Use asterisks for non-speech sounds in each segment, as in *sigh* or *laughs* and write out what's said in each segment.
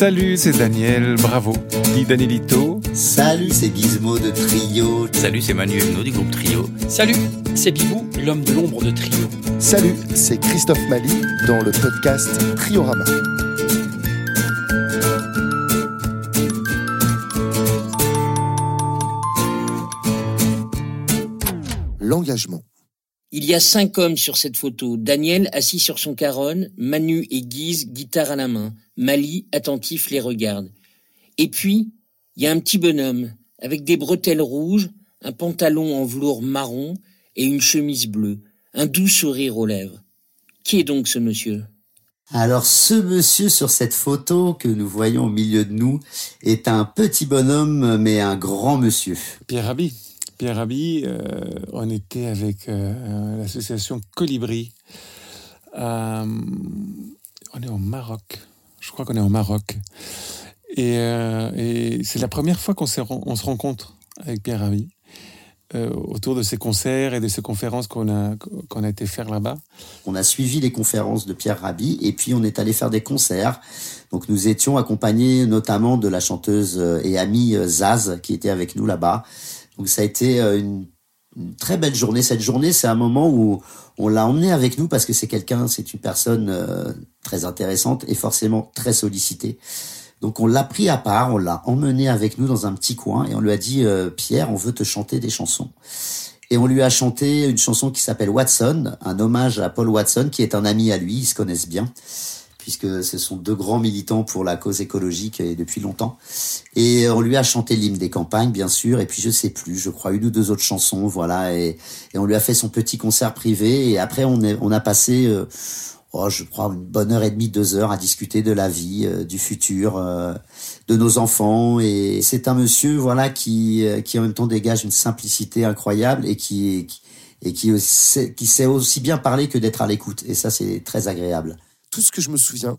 Salut, c'est Daniel, bravo. Guy Danielito. Salut, c'est Gizmo de Trio. Salut, c'est Manu Eno du groupe Trio. Salut, c'est Bibou, l'homme de l'ombre de Trio. Salut, c'est Christophe Mali dans le podcast Triorama. L'engagement. Il y a cinq hommes sur cette photo. Daniel assis sur son caronne, Manu et Guise guitare à la main. Mali attentif les regarde. Et puis, il y a un petit bonhomme avec des bretelles rouges, un pantalon en velours marron et une chemise bleue, un doux sourire aux lèvres. Qui est donc ce monsieur? Alors ce monsieur sur cette photo que nous voyons au milieu de nous est un petit bonhomme mais un grand monsieur. Pierre Rabhi. Pierre Rabhi, euh, on était avec euh, l'association Colibri. Euh, on est au Maroc. Je crois qu'on est au Maroc. Et, c'est la première fois qu'on se rencontre avec Pierre Rabhi. autour de ces concerts et de ces conférences qu'on a, qu'on a été faire là-bas. On a suivi les conférences de Pierre Rabhi et puis on est allé faire des concerts. Donc nous étions accompagnés notamment de la chanteuse et amie Zaz qui était avec nous là-bas. Donc ça a été euh, une, très belle journée. Cette journée, c'est un moment où on l'a emmené avec nous parce que c'est quelqu'un, c'est une personne euh, très intéressante et forcément très sollicitée. Donc on l'a pris à part, on l'a emmené avec nous dans un petit coin et on lui a dit euh, Pierre, on veut te chanter des chansons. Et on lui a chanté une chanson qui s'appelle Watson, un hommage à Paul Watson qui est un ami à lui, ils se connaissent bien puisque ce sont deux grands militants pour la cause écologique et depuis longtemps. Et on lui a chanté l'hymne des campagnes, bien sûr, et puis je sais plus, je crois une ou deux autres chansons, voilà, et, on lui a fait son petit concert privé, et après on, est, on a passé, euh, oh, je crois, une bonne heure et demie, deux heures à discuter de la vie, euh, du futur, euh, de nos enfants, et c'est un monsieur, voilà, qui, qui en même temps dégage une simplicité incroyable et qui, et qui sait aussi bien parler que d'être à l'écoute, et ça c'est très agréable tout ce que je me souviens,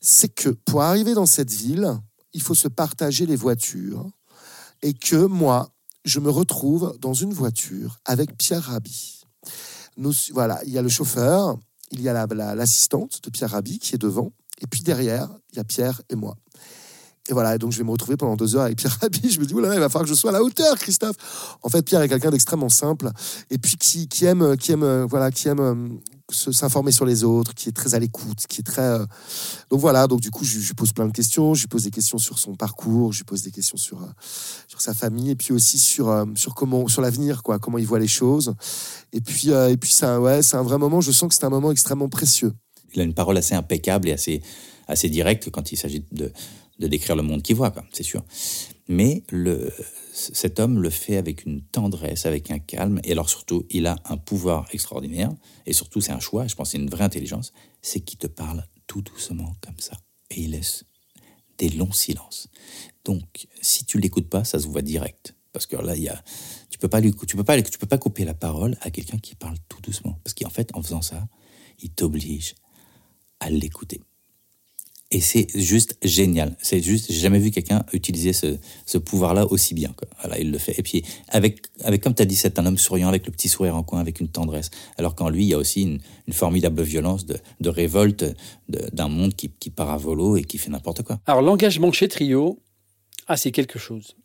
c'est que pour arriver dans cette ville, il faut se partager les voitures. Et que moi, je me retrouve dans une voiture avec Pierre Rabhi. Nous, voilà, il y a le chauffeur, il y a l'assistante de Pierre Rabhi qui est devant, et puis derrière, il y a Pierre et moi. Et voilà, donc je vais me retrouver pendant deux heures avec Pierre Rabhi. Je me dis, il va falloir que je sois à la hauteur, Christophe. En fait, Pierre est quelqu'un d'extrêmement simple, et puis qui, qui aime, qui aime, voilà, qui aime s'informer sur les autres, qui est très à l'écoute, qui est très. Euh, donc voilà, donc du coup, je, lui pose plein de questions. Je lui pose des questions sur son parcours, je lui pose des questions sur, euh, sur sa famille, et puis aussi sur, euh, sur, comment, sur l'avenir, quoi, comment il voit les choses. Et puis, et puis c'est un, ouais, un vrai moment, je sens que c'est un moment extrêmement précieux. Il a une parole assez impeccable et assez, assez directe quand il s'agit de, de décrire le monde qu'il voit, c'est sûr. Mais cet homme le fait avec une tendresse, avec un calme, et alors surtout, il a un pouvoir extraordinaire, et surtout c'est un choix, je pense c'est une vraie intelligence, c'est qu'il te parle tout doucement comme ça, et il laisse des longs silences. Donc, si tu l'écoutes pas, ça se voit direct, parce que là, il y a, tu peux pas lui, tu peux pas, tu peux pas couper la parole à quelqu'un qui parle tout doucement, parce qu'en fait, en faisant ça, il t'oblige à l'écouter. Et c'est juste génial. C'est juste, j'ai jamais vu quelqu'un utiliser ce, pouvoir-là aussi bien. Voilà, il le fait. Et puis, avec, avec comme tu as dit, c'est un homme souriant, avec le petit sourire en coin, avec une tendresse. Alors qu'en lui, il y a aussi une, formidable violence de, révolte d'un monde qui, part à volo et qui fait n'importe quoi. Alors, l'engagement chez Trio, ah, c'est quelque chose.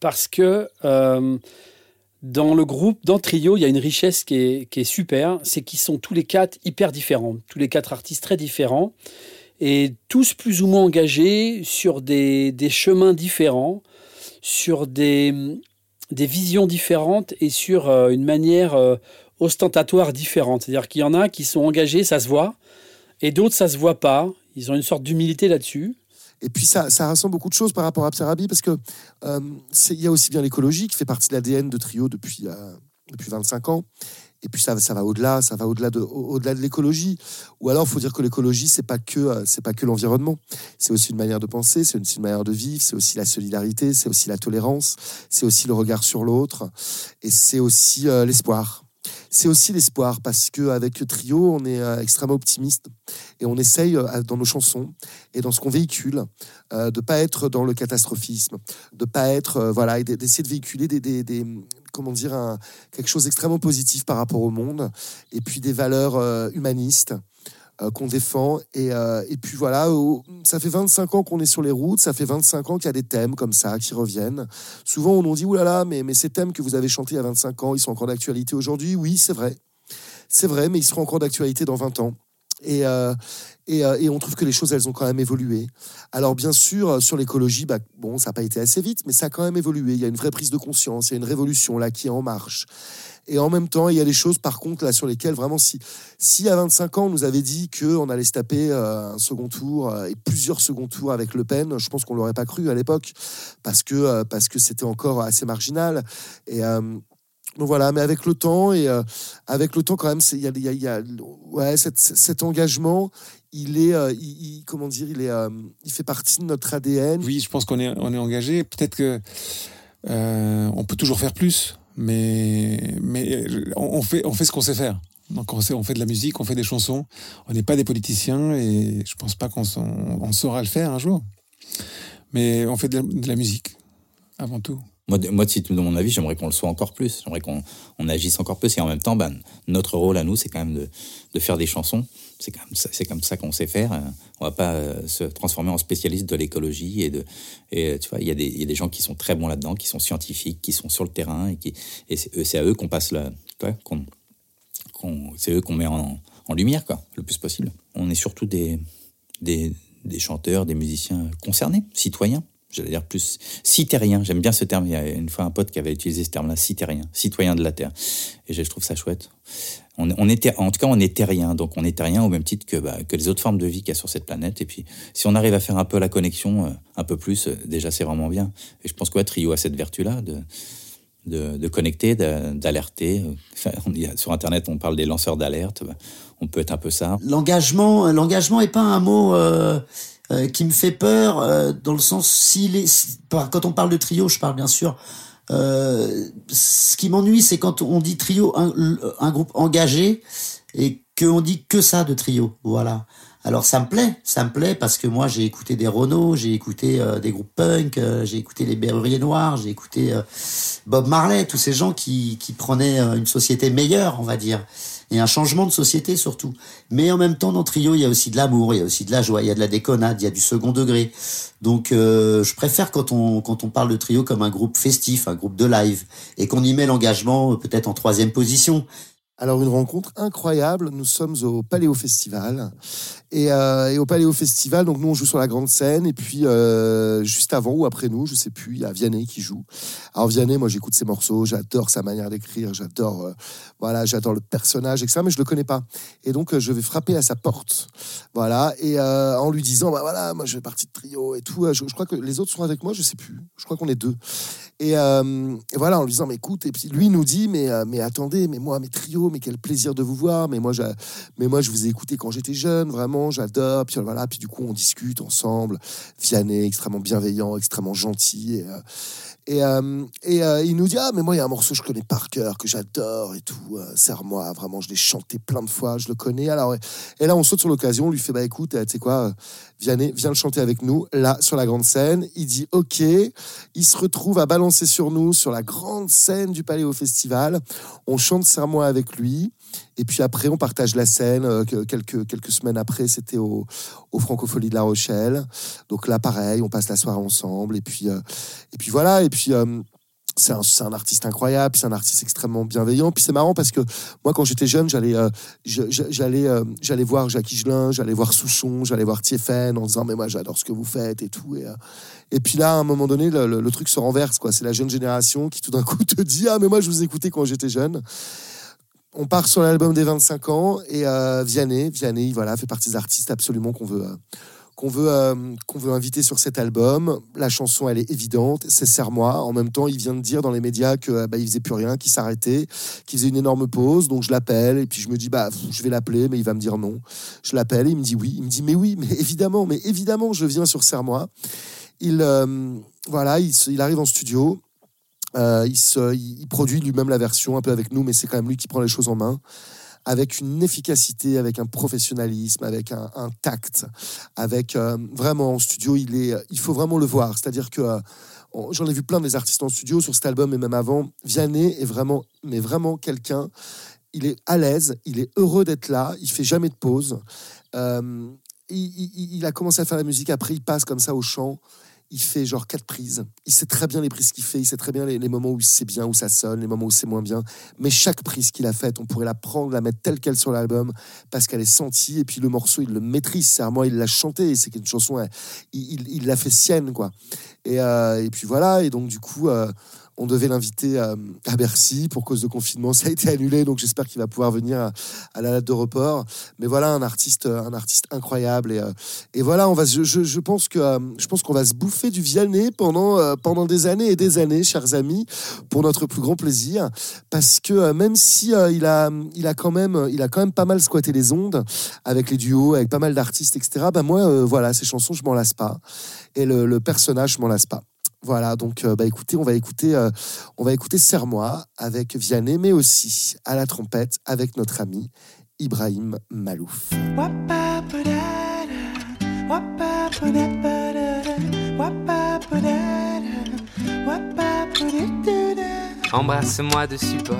Parce que euh, dans le groupe, dans Trio, il y a une richesse qui est super. C'est qu'ils sont tous les quatre hyper différents. Tous les quatre artistes très différents et tous plus ou moins engagés sur des, chemins différents, sur des, visions différentes et sur euh, une manière euh, ostentatoire différente. C'est-à-dire qu'il y en a qui sont engagés, ça se voit, et d'autres, ça se voit pas. Ils ont une sorte d'humilité là-dessus. Et puis ça, ça rassemble beaucoup de choses par rapport à Psarabi, parce que euh, il y a aussi bien l'écologie qui fait partie de l'ADN de Trio depuis, depuis 25 ans. Et puis ça, ça va au-delà, ça va au-delà de, au-delà de l'écologie. Ou alors, il faut dire que l'écologie, c'est pas que, euh, c'est pas que l'environnement. C'est aussi une manière de penser, c'est aussi une manière de vivre, c'est aussi la solidarité, c'est aussi la tolérance, c'est aussi le regard sur l'autre, et c'est aussi euh, l'espoir. C'est aussi l'espoir parce que avec Trio, on est euh, extrêmement optimiste et on essaye dans nos chansons et dans ce qu'on véhicule de pas être dans le catastrophisme, de pas être voilà, d'essayer de véhiculer des, comment dire, quelque chose d'extrêmement positif par rapport au monde, et puis des valeurs euh, humanistes. euh, qu'on défend. Et, euh, et puis voilà, au- ça fait 25 ans qu'on est sur les routes, ça fait 25 ans qu'il y a des thèmes comme ça qui reviennent. Souvent, on nous dit, oulala, là là, mais, mais ces thèmes que vous avez chantés il y a 25 ans, ils sont encore d'actualité aujourd'hui? Oui, c'est vrai. C'est vrai, mais ils seront encore d'actualité dans 20 ans. Et, euh, euh, et on trouve que les choses, elles ont quand même évolué. Alors bien sûr, euh, sur l'écologie, bah, bon, ça n'a pas été assez vite, mais ça a quand même évolué. Il y a une vraie prise de conscience, il y a une révolution là qui est en marche. Et en même temps, il y a des choses, par contre, là sur lesquelles vraiment, si, si à 25 ans, on nous avait dit qu'on allait se taper un second tour et plusieurs seconds tours avec Le Pen, je pense qu'on l'aurait pas cru à l'époque, parce que c'était encore assez marginal. Donc voilà, mais avec le temps et euh, avec le temps quand même, il cet, engagement, il est, euh, comment dire, il est, euh, il fait partie de notre ADN. Oui, je pense qu'on est, on est engagé. Peut-être que on peut toujours faire plus, mais, mais on, fait, on fait ce qu'on sait faire. Donc on, sait, on fait de la musique, on fait des chansons. On n'est pas des politiciens et je pense pas qu'on on saura le faire un jour. Mais on fait de la musique avant tout. Moi, moi, si tu me mon avis, j'aimerais qu'on le soit encore plus. J'aimerais qu'on on agisse encore plus. Et en même temps, ben, notre rôle à nous, c'est quand même de, de faire des chansons. C'est comme ça, comme ça qu'on sait faire. On va pas euh, se transformer en spécialiste de l'écologie et de, et euh, tu vois, il y y a des gens qui sont très bons là-dedans, qui sont scientifiques, qui sont sur le terrain et et c'est, à eux qu'on passe la, qu'on- c'est eux qu'on met en, en lumière, quoi, le plus possible. On est surtout des, des, des chanteurs, des musiciens concernés, citoyens. J'allais dire plus citériens. J'aime bien ce terme. Il y a une fois un pote qui avait utilisé ce terme-là, citérien, citoyen de la terre. Et je trouve ça chouette. On, ter- en tout cas, on est terrien. Donc, on est terrien au même titre que, bah, que les autres formes de vie qu'il y a sur cette planète. Et puis, si on arrive à faire un peu la connexion, euh, un peu plus, euh, déjà, c'est vraiment bien. Et je pense que Trio a cette vertu-là de, de, connecter, d'alerter. Sur Internet, on parle des lanceurs d'alerte. Bah, on peut être un peu ça. L'engagement, l'engagement est pas un mot euh, euh, qui me fait peur euh, dans le sens si- par- quand on parle de trio, je parle bien sûr. Euh, ce qui m'ennuie, c'est quand on dit trio, un, un groupe engagé, et qu'on dit que ça de trio. Voilà. Alors ça me plaît, ça me plaît parce que moi j'ai écouté des Renault, j'ai écouté euh, des groupes punk, euh, j'ai écouté les Berruriers Noirs, j'ai écouté euh, Bob Marley, tous ces gens qui, qui prenaient euh, une société meilleure, on va dire, et un changement de société surtout. Mais en même temps, dans Trio, il y a aussi de l'amour, il y a aussi de la joie, il y a de la déconnade, il y a du second degré. Donc euh, je préfère quand on, quand on parle de Trio comme un groupe festif, un groupe de live, et qu'on y met l'engagement euh, peut-être en troisième position. Alors une rencontre incroyable, nous sommes au Paléo Festival et, euh, et au Paléo Festival, donc nous on joue sur la grande scène et puis euh, juste avant ou après nous, je sais plus, il y a Vianney qui joue. Alors Vianney, moi j'écoute ses morceaux, j'adore sa manière d'écrire, j'adore euh, voilà, j'adore le personnage etc. Mais je le connais pas et donc je vais frapper à sa porte, voilà et en lui disant bah voilà, moi je fais partie de trio et tout. Je, crois que les autres sont avec moi, je sais plus. Je crois qu'on est deux. Et, et voilà, en lui disant, mais écoute, et puis lui nous dit, mais, mais attendez, mais moi, mes trios, mais quel plaisir de vous voir, mais moi, j'a- mais moi je vous ai écouté quand j'étais jeune, vraiment, j'adore. Puis voilà, puis du coup, on discute ensemble. Vianney, extrêmement bienveillant, extrêmement gentil. Et, euh, euh, euh, il nous dit, ah, mais moi, il y a un morceau que je connais par cœur, que j'adore et tout. Euh, Serre-moi, vraiment, je l'ai chanté plein de fois, je le connais. Alors, et, là, on saute sur l'occasion, on lui fait, bah écoute, tu sais quoi, Vianney, viens le chanter avec nous, là, sur la grande scène. Il dit, ok. Il se retrouve à balancer sur nous, sur la grande scène du au Festival. On chante Serre-moi avec Et puis après, on partage la scène. euh, que- quelques, quelques semaines après, c'était au, au Francofolie de La Rochelle. Donc là, pareil, on passe la soirée ensemble. Et puis, euh, et puis voilà. Et puis. euh, c'est un, un artiste incroyable, c'est un artiste extrêmement bienveillant. Puis c'est marrant parce que moi, quand j'étais jeune, j'allais, voir Jacques Higelin, j'allais voir Souchon, j'allais voir Tiefen en disant mais moi j'adore ce que vous faites et tout. Et, et puis là, à un moment donné, le, truc se renverse. C'est la jeune génération qui tout d'un coup *laughs* te dit ah mais moi je vous écoutais quand j'étais jeune. On part sur l'album des 25 ans et euh, Vianney, Vianney, voilà, fait partie des artistes absolument qu'on veut. euh, veut, euh, veut inviter sur cet album. La chanson, elle est évidente, c'est Serre-moi. En même temps, il vient de dire dans les médias que euh, bah, faisait plus rien, qu'il s'arrêtait, qu'il faisait une énorme pause. Donc je l'appelle et puis je me dis bah je vais l'appeler, mais il va me dire non. Je l'appelle, il me dit oui. Il me dit mais oui, mais *laughs* évidemment, mais évidemment, je viens sur Serre-moi. Il voilà, il arrive en studio. Euh, il, se, produit lui-même la version un peu avec nous, mais c'est quand même lui qui prend les choses en main avec une efficacité, avec un professionnalisme, avec un, tact, avec euh, vraiment en studio, il est, il faut vraiment le voir. C'est-à-dire que euh, j'en ai vu plein des artistes en studio sur cet album et même avant. Vianney est vraiment, mais vraiment quelqu'un. il est à l'aise, il est heureux d'être là, il fait jamais de pause. Il a commencé à faire la musique, après il passe comme ça au chant. Il fait genre quatre prises. Il sait très bien les prises qu'il fait, il sait très bien les, moments où c'est bien, où ça sonne, les moments où c'est moins bien. Mais chaque prise qu'il a faite, on pourrait la prendre, la mettre telle qu'elle sur l'album, parce qu'elle est sentie. Et puis le morceau, il le maîtrise. C'est à moi, il l'a chanté. C'est une chanson, il l'a fait sienne, quoi. Et, euh, et puis voilà. Et donc du coup, euh, on devait l'inviter à Bercy pour cause de confinement. *laughs* Ça a été annulé, donc j'espère qu'il va pouvoir venir à, la date de report. Mais voilà, un artiste, un artiste incroyable. Et, euh, voilà, on va, je, pense que euh, je pense qu'on va se bouffer du Vianney pendant euh, pendant des années et des années, chers amis, pour notre plus grand plaisir, parce que même si il a il a quand même il a quand même pas mal squatté les ondes avec les duos, avec pas mal d'artistes, etc. Ben moi, euh, voilà, ces chansons, je m'en lasse pas, et le, le personnage, je m'en lasse pas. Voilà, donc euh, bah écoutez, on va écouter, euh, on va écouter Serre-moi avec Vianney, mais aussi à la trompette avec notre ami Ibrahim Malouf. Embrasse-moi de support,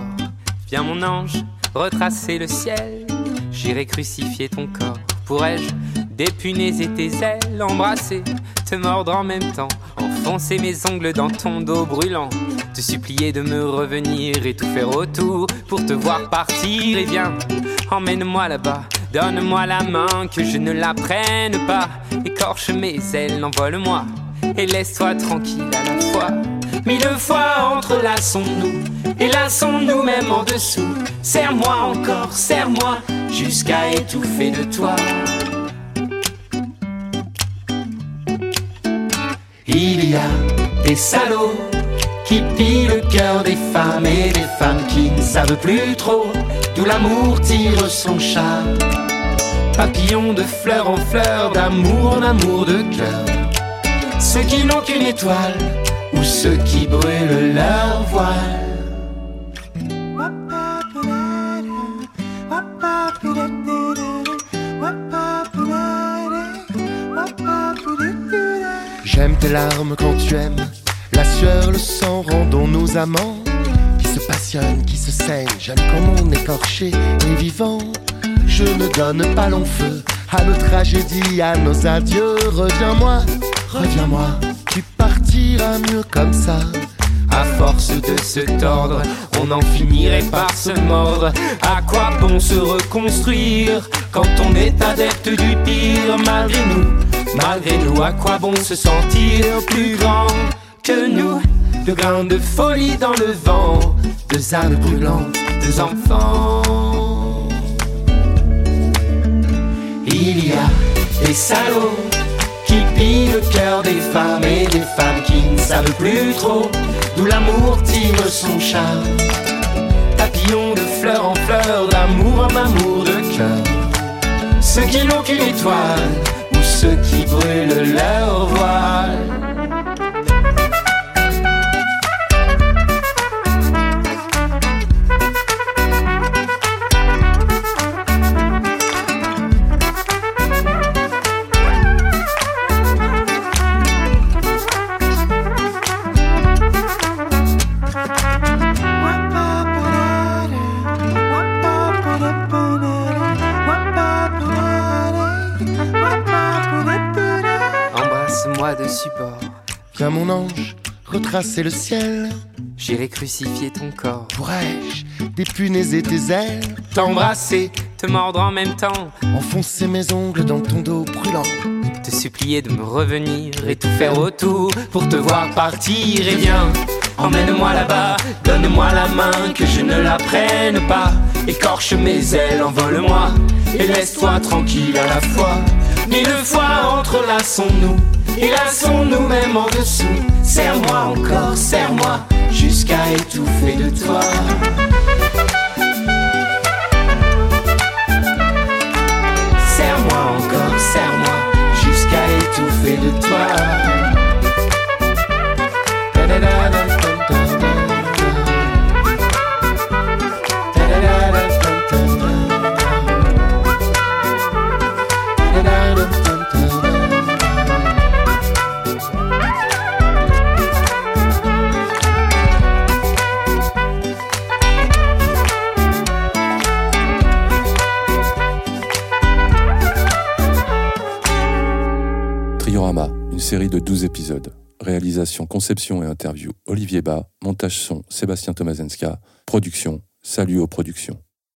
viens mon ange, retracer le ciel. J'irai crucifier ton corps, pourrais-je dépunaiser tes ailes, embrasser, te mordre en même temps, enfoncer mes ongles dans ton dos brûlant, te supplier de me revenir et tout faire autour pour te voir partir. Et viens, emmène-moi là-bas, donne-moi la main, que je ne la prenne pas, écorche mes ailes, envole-moi et laisse-toi tranquille à la fois. Mille fois entrelaçons-nous, et lassons-nous même en dessous. Serre-moi encore, serre-moi, jusqu'à étouffer de toi. Il y a des salauds qui pillent le cœur des femmes et des femmes qui ne savent plus trop d'où l'amour tire son charme. Papillons de fleur en fleur, d'amour en amour de cœur. Ceux qui n'ont qu'une étoile ou ceux qui brûlent leur voile. Tes larmes quand tu aimes, la sueur, le sang, rendons-nous amants qui se passionnent, qui se saignent. J'aime quand on écorché et vivant. Je ne donne pas long feu à nos tragédies, à nos adieux. Reviens-moi, reviens-moi, tu partiras mieux comme ça. À force de se tordre, on en finirait par se mordre. À quoi bon se reconstruire quand on est adepte du pire malgré nous? Malgré nous, à quoi bon se sentir plus grand que nous? De grains de folie dans le vent, deux âmes brûlantes, deux enfants. Il y a des salauds qui pillent le cœur des femmes et des femmes qui ne savent plus trop d'où l'amour tire son charme. Papillons de fleur en fleur, d'amour en amour de cœur. Ceux qui n'ont qu'une étoile ceux qui brûlent leur Embrasse-moi de support, Viens mon ange, retracer le ciel. j'irai crucifier ton corps. Pourrais-je dépunaiser tes ailes, T'embrasser, te mordre en même temps, enfoncer mes ongles dans ton dos brûlant te supplier de me revenir et tout faire autour pour te voir partir. Et viens, emmène-moi là-bas, donne-moi la main, que je ne la prenne pas. Écorche mes ailes, envole-moi et laisse-toi tranquille à la fois. Mille fois entrelaçons-nous et lassons-nous même en dessous. Serre-moi encore, serre-moi jusqu'à étouffer de toi. Serre-moi encore, serre-moi jusqu'à étouffer de toi. De 12 épisodes. Réalisation, conception et interview Olivier Bas, montage son Sébastien Tomazenska, production Salut aux productions.